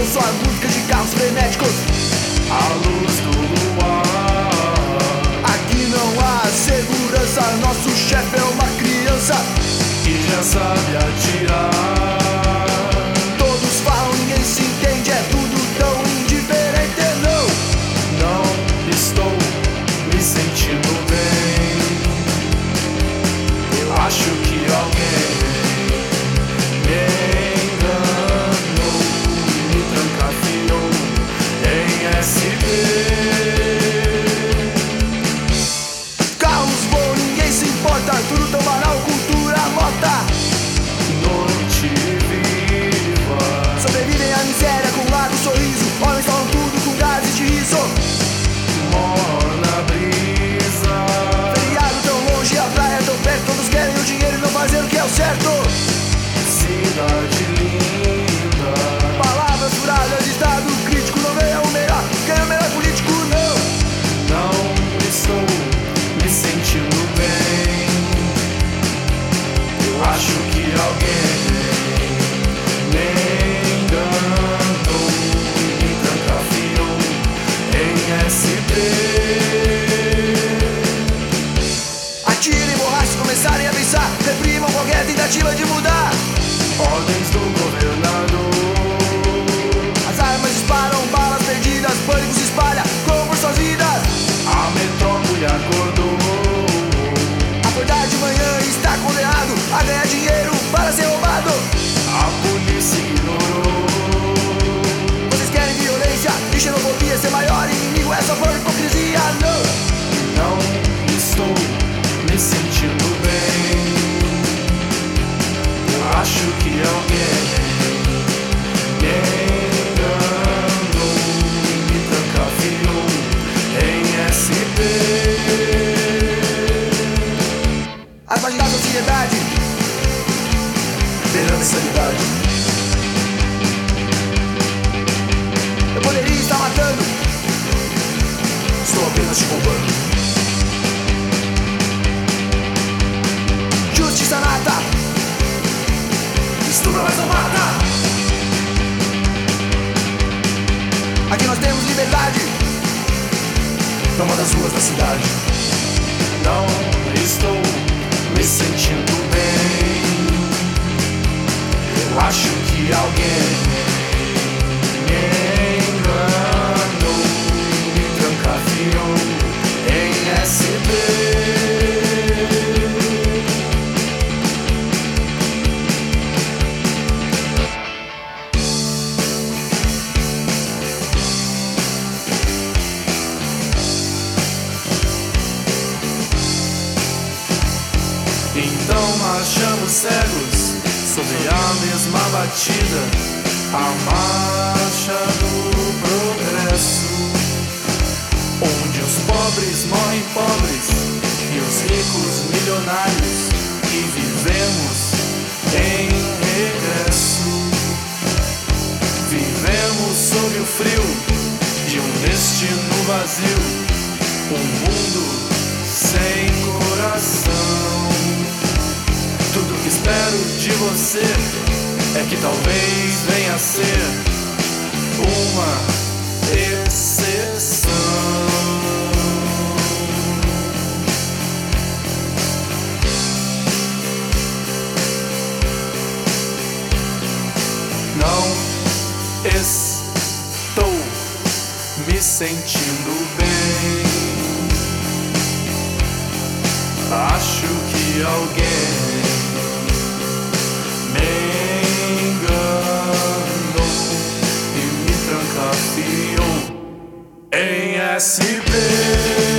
ouço a música de carros frenéticos. A luz do luar. Aqui não há segurança, nosso chefe é uma criança. E já sabe atirar. Está condenado a ganhar dinheiro para ser roubado. A polícia ignorou. Vocês querem violência e xenofobia ser maior inimigo, é só por hipocrisia, não. Não estou me sentindo bem. Eu acho que alguém me enganou, me trancafiou em SP. As da sociedade beirando insanidade. Eu poderia estar matando, estou apenas te roubando. Justiça nata, estupra mas não mata. Aqui nós temos liberdade, numa das ruas da cidade. Marchamos cegos sobre a mesma batida, a marcha do progresso, onde os pobres morrem pobres e os ricos milionários, e vivemos em regresso. Vivemos sob o frio de um destino vazio, um mundo sem coração. De você é que talvez venha a ser uma exceção. Não estou me sentindo bem. Acho que alguém you